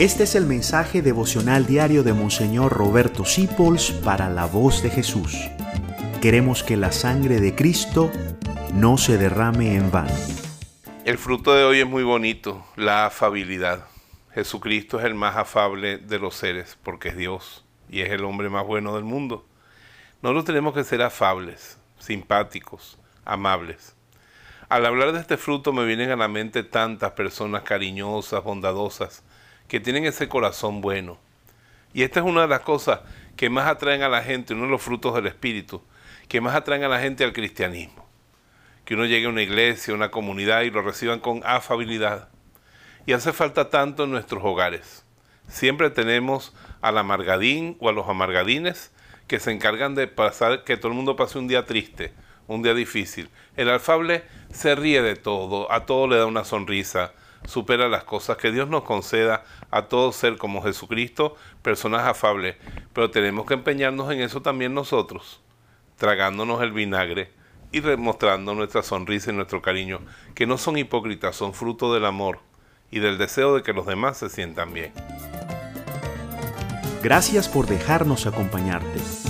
Este es el mensaje devocional diario de Monseñor Roberto Sipols para la voz de Jesús. Queremos que la sangre de Cristo no se derrame en vano. El fruto de hoy es muy bonito, la afabilidad. Jesucristo es el más afable de los seres porque es Dios y es el hombre más bueno del mundo. Nosotros tenemos que ser afables, simpáticos, amables. Al hablar de este fruto me vienen a la mente tantas personas cariñosas, bondadosas, que tienen ese corazón bueno. Y esta es una de las cosas que más atraen a la gente, uno de los frutos del Espíritu, que más atraen a la gente al cristianismo. Que uno llegue a una iglesia, a una comunidad y lo reciban con afabilidad. Y hace falta tanto en nuestros hogares. Siempre tenemos al amargadín o a los amargadines que se encargan de pasar, que todo el mundo pase un día triste, un día difícil. El afable se ríe de todo, a todo le da una sonrisa, supera las cosas. Que Dios nos conceda a todo ser como Jesucristo, personas afables. Pero tenemos que empeñarnos en eso también nosotros, tragándonos el vinagre y demostrando nuestra sonrisa y nuestro cariño, que no son hipócritas, son fruto del amor y del deseo de que los demás se sientan bien. Gracias por dejarnos acompañarte.